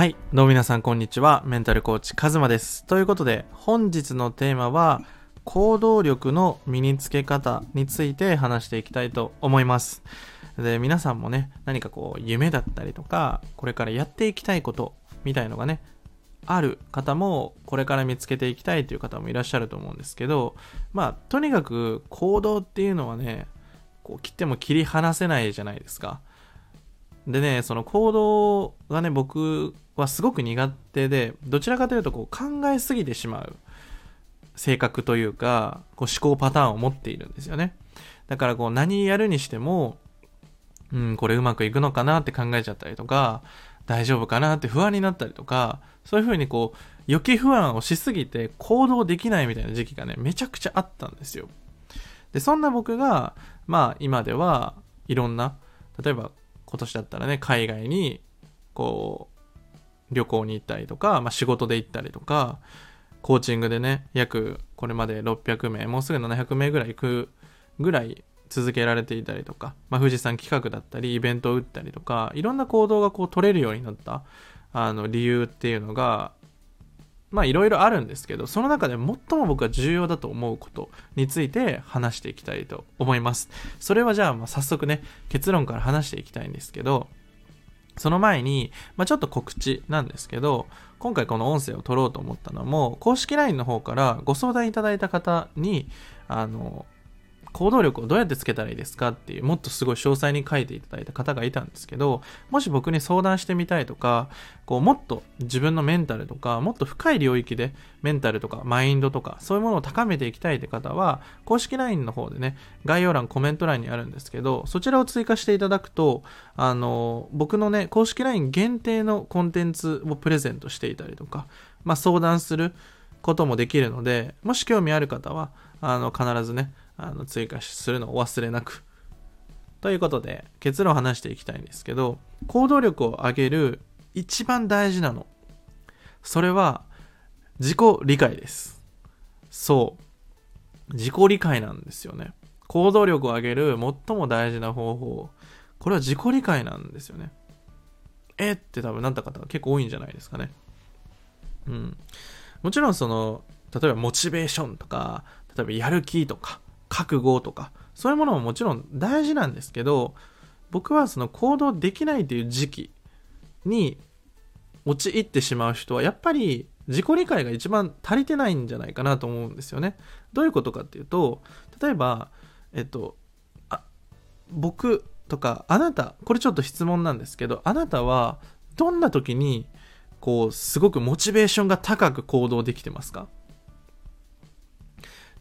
はい。どうも皆さん、こんにちは。メンタルコーチ、カズマです。ということで、本日のテーマは、行動力の身につけ方について話していきたいと思います。で、皆さんもね、何かこう、夢だったりとか、これからやっていきたいこと、みたいのがね、ある方も、これから見つけていきたいという方もいらっしゃると思うんですけど、まあ、とにかく行動っていうのはね、こう切っても切り離せないじゃないですか。でね、その行動がね、僕はすごく苦手で、どちらかというとこう考えすぎてしまう性格というか、こう思考パターンを持っているんですよね。だからこう何やるにしても、うん、これうまくいくのかなって考えちゃったりとか、大丈夫かなって不安になったりとか、そういう風にこう、予期不安をしすぎて行動できないみたいな時期がね、めちゃくちゃあったんですよ。で、そんな僕が、まあ今ではいろんな、例えば今年だったらね、海外に、こう、旅行に行ったりとか、まあ仕事で行ったりとか、コーチングでね、約これまで600名、もうすぐ700名ぐらい行くぐらい続けられていたりとか、まあ富士山企画だったり、イベントを打ったりとか、いろんな行動がこう取れるようになった、あの理由っていうのが、まあいろいろあるんですけど、その中で最も僕が重要だと思うことについて話していきたいと思います。それはじゃあまあ早速ね、結論から話していきたいんですけど、その前に、まあ、ちょっと告知なんですけど、今回この音声を撮ろうと思ったのも、公式 LINE の方からご相談いただいた方に、あの、行動力をどうやってつけたらいいですかっていう、もっとすごい詳細に書いていただいた方がいたんですけど、もし僕に相談してみたいとか、こう、もっと自分のメンタルとか、もっと深い領域でメンタルとかマインドとか、そういうものを高めていきたいって方は、公式 LINE の方でね、概要欄、コメント欄にあるんですけど、そちらを追加していただくと、あの、僕のね、公式 LINE 限定のコンテンツをプレゼントしていたりとか、まあ、相談することもできるので、もし興味ある方は、あの、必ずね、あの追加するのを忘れなく。ということで、結論を話していきたいんですけど、行動力を上げる一番大事なの。それは、自己理解です。そう。自己理解なんですよね。行動力を上げる最も大事な方法。これは自己理解なんですよね。え？って多分なった方が結構多いんじゃないですかね。うん。もちろんその、例えばモチベーションとか、例えばやる気とか、覚悟とか、そういうものももちろん大事なんですけど、僕はその行動できないという時期に陥ってしまう人は、やっぱり自己理解が一番足りてないんじゃないかなと思うんですよね。どういうことかっていうと、例えば、えっと、あ、僕とか、あなた、これちょっと質問なんですけど、あなたはどんな時に、こう、すごくモチベーションが高く行動できてますか？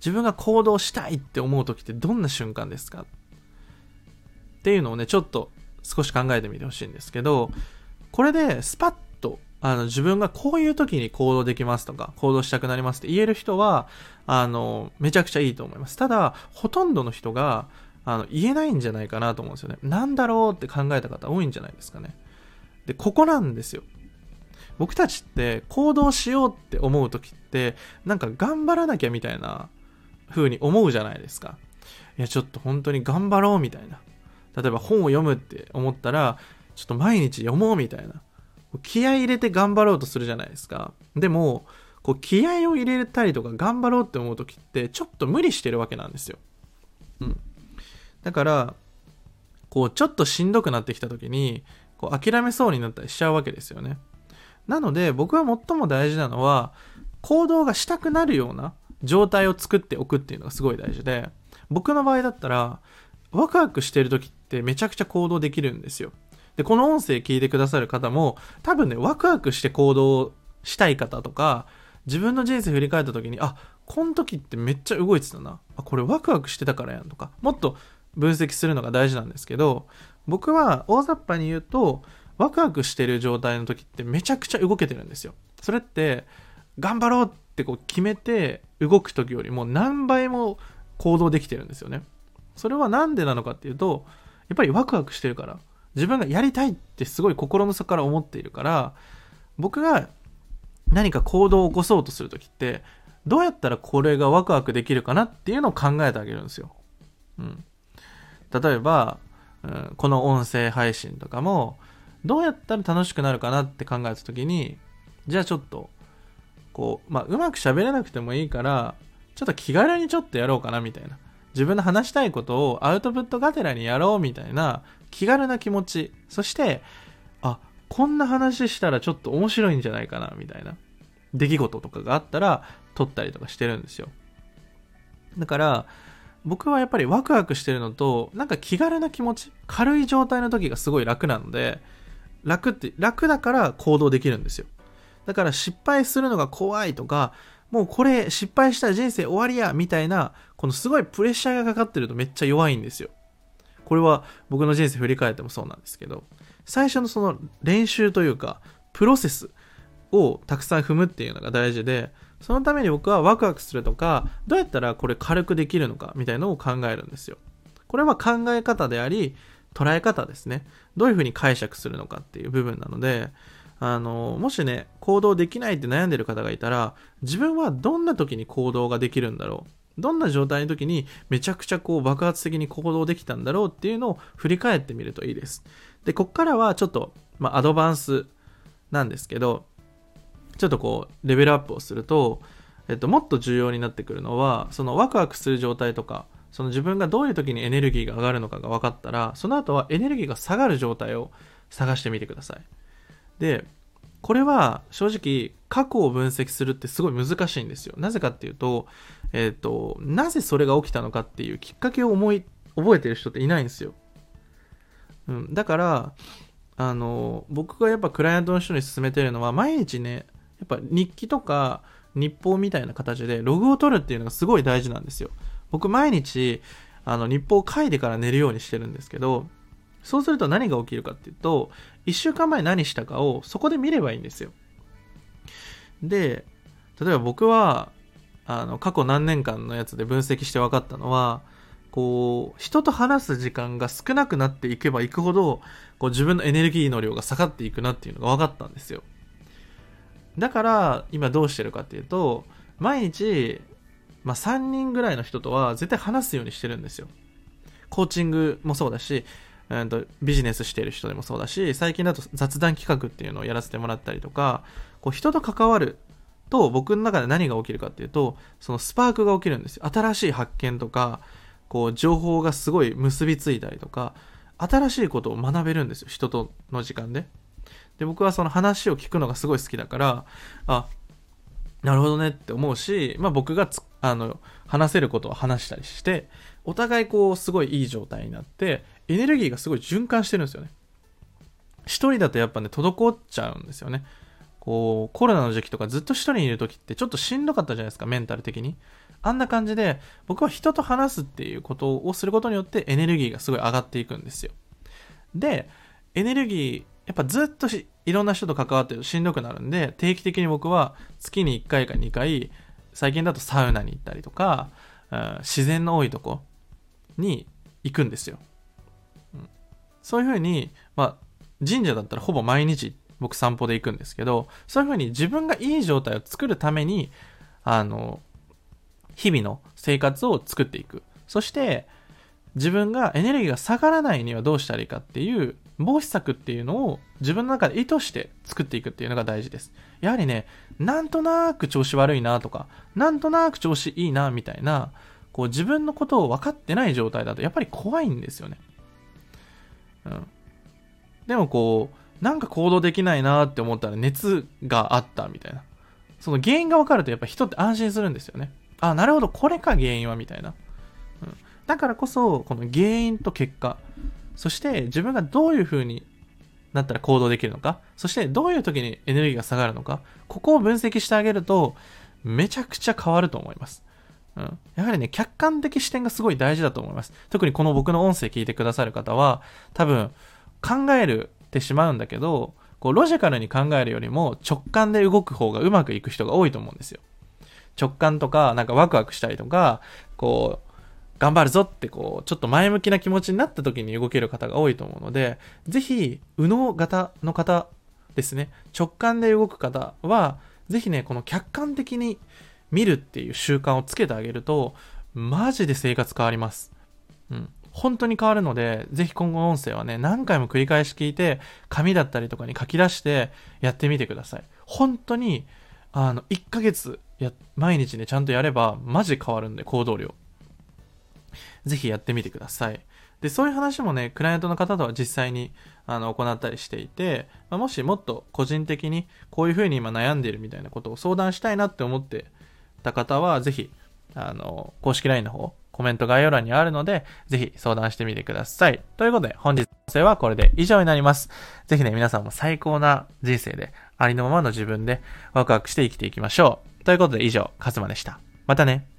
自分が行動したいって思う時ってどんな瞬間ですか？っていうのをね、ちょっと少し考えてみてほしいんですけど、これでスパッとあの自分がこういう時に行動できますとか、行動したくなりますって言える人は、あの、めちゃくちゃいいと思います。ただ、ほとんどの人が、あの、言えないんじゃないかなと思うんですよね。なんだろうって考えた方多いんじゃないですかね。で、ここなんですよ。僕たちって行動しようって思う時って、なんか頑張らなきゃみたいな風に思うじゃないですか。いや、ちょっと本当に頑張ろうみたいな。例えば本を読むって思ったら、ちょっと毎日読もうみたいな。気合い入れて頑張ろうとするじゃないですか。でも、こう気合を入れたりとか頑張ろうって思う時って、ちょっと無理してるわけなんですよ。うん。だから、こうちょっとしんどくなってきた時に、こう諦めそうになったりしちゃうわけですよね。なので、僕は最も大事なのは、行動がしたくなるような状態を作っておくっていうのがすごい大事で、僕の場合だったら、ワクワクしてる時ってめちゃくちゃ行動できるんですよ。で、この音声聞いてくださる方も、多分ね、ワクワクして行動したい方とか、自分の人生振り返った時に、あ、この時ってめっちゃ動いてたな。あ、これワクワクしてたからやんとか、もっと分析するのが大事なんですけど、僕は大雑把に言うと、ワクワクしてる状態の時ってめちゃくちゃ動けてるんですよ。それって、頑張ろうっってこう決めて動く時よりも何倍も行動できてるんですよね。それはなんでなのかっていうと、やっぱりワクワクしてるから。自分がやりたいってすごい心の底から思っているから、僕が何か行動を起こそうとする時って、どうやったらこれがワクワクできるかなっていうのを考えてあげるんですよ。うん。例えば、うん、この音声配信とかも、どうやったら楽しくなるかなって考えた時に、じゃあちょっと、こう、まあ、うまく喋れなくてもいいから、ちょっと気軽にちょっとやろうかなみたいな。自分の話したいことをアウトプットがてらにやろうみたいな気軽な気持ち。そして、あ、こんな話したらちょっと面白いんじゃないかなみたいな出来事とかがあったら撮ったりとかしてるんですよ。だから、僕はやっぱりワクワクしてるのと、なんか気軽な気持ち、軽い状態の時がすごい楽なので、楽って、楽だから行動できるんですよ。だから失敗するのが怖いとか、もうこれ失敗したら人生終わりやみたいな、このすごいプレッシャーがかかってるとめっちゃ弱いんですよ。これは僕の人生振り返ってもそうなんですけど、最初のその練習というか、プロセスをたくさん踏むっていうのが大事で、そのために僕はワクワクするとか、どうやったらこれ軽くできるのかみたいのを考えるんですよ。これは考え方であり、捉え方ですね。どういうふうに解釈するのかっていう部分なので、あの、もしね、行動できないって悩んでる方がいたら、自分はどんな時に行動ができるんだろう？どんな状態の時にめちゃくちゃこう爆発的に行動できたんだろうっていうのを振り返ってみるといいです。で、こっからはちょっと、まあ、アドバンスなんですけど、ちょっとこう、レベルアップをすると、えっと、もっと重要になってくるのは、そのワクワクする状態とか、その自分がどういう時にエネルギーが上がるのかが分かったら、その後はエネルギーが下がる状態を探してみてください。で、これは正直過去を分析するってすごい難しいんですよ。なぜかっていうと、えっ、と、なぜそれが起きたのかっていうきっかけを思い、覚えてる人っていないんですよ。うん。だから、あの、僕がやっぱクライアントの人に勧めてるのは、毎日ね、やっぱ日記とか日報みたいな形でログを取るっていうのがすごい大事なんですよ。僕毎日、あの、日報を書いてから寝るようにしてるんですけど、そうすると何が起きるかっていうと、1週間前何したかをそこで見ればいいんですよ。で、例えば僕は、あの、過去何年間のやつで分析して分かったのは、こう、人と話す時間が少なくなっていけばいくほど、こう自分のエネルギーの量が下がっていくなっていうのが分かったんですよ。だから、今どうしてるかっていうと、毎日、まあ、3人ぐらいの人とは絶対話すようにしてるんですよ。コーチングもそうだし、えーと、ビジネスしてる人でもそうだし、最近だと雑談企画っていうのをやらせてもらったりとか、こう人と関わると僕の中で何が起きるかっていうと、そのスパークが起きるんですよ。新しい発見とか、こう情報がすごい結びついたりとか、新しいことを学べるんですよ。人との時間で。で、僕はその話を聞くのがすごい好きだから、あ、なるほどねって思うし、まあ僕があの、話せることを話したりして、お互いこう、すごいいい状態になって、エネルギーがすごい循環してるんですよね。一人だとやっぱね、滞っちゃうんですよね。こう、コロナの時期とかずっと一人にいる時ってちょっとしんどかったじゃないですか、メンタル的に。あんな感じで、僕は人と話すっていうことをすることによってエネルギーがすごい上がっていくんですよ。で、エネルギー、やっぱずっといろんな人と関わってるとしんどくなるんで、定期的に僕は月に1回か2回、最近だとサウナに行ったりとか、うん、自然の多いとこに行くんですよ。そういうふうに、まあ、神社だったらほぼ毎日僕散歩で行くんですけど、そういうふうに自分がいい状態を作るために、あの、日々の生活を作っていく。そして、自分がエネルギーが下がらないにはどうしたらいいかっていう防止策っていうのを自分の中で意図して作っていくっていうのが大事です。やはりね、なんとなく調子悪いなとか、なんとなく調子いいなみたいな、こう自分のことを分かってない状態だとやっぱり怖いんですよね。うん。でもこう、なんか行動できないなって思ったら熱があったみたいな。その原因が分かるとやっぱ人って安心するんですよね。あ、なるほど、これか原因はみたいな。うん。だからこそ、この原因と結果、そして自分がどういう風になったら行動できるのか、そしてどういう時にエネルギーが下がるのか、ここを分析してあげると、めちゃくちゃ変わると思います。うん。やはりね、客観的視点がすごい大事だと思います。特にこの僕の音声聞いてくださる方は、多分、考えるってしまうんだけど、こう、ロジカルに考えるよりも直感で動く方がうまくいく人が多いと思うんですよ。直感とか、なんかワクワクしたりとか、こう、頑張るぞってこう、ちょっと前向きな気持ちになった時に動ける方が多いと思うので、ぜひ、右脳型の方ですね、直感で動く方は、ぜひね、この客観的に見るっていう習慣をつけてあげると、マジで生活変わります。うん。本当に変わるので、ぜひ今後の音声はね、何回も繰り返し聞いて、紙だったりとかに書き出してやってみてください。本当に、あの、1ヶ月や、毎日ね、ちゃんとやれば、マジ変わるんで、行動量。ぜひやってみてください。で、そういう話もね、クライアントの方とは実際にあの行ったりしていて、まあ、もしもっと個人的にこういうふうに今悩んでいるみたいなことを相談したいなって思ってた方は、ぜひ、あの、公式 LINE の方、コメント概要欄にあるので、ぜひ相談してみてください。ということで、本日の音声はこれで以上になります。ぜひね、皆さんも最高な人生で、ありのままの自分でワクワクして生きていきましょう。ということで、以上、カズマでした。またね。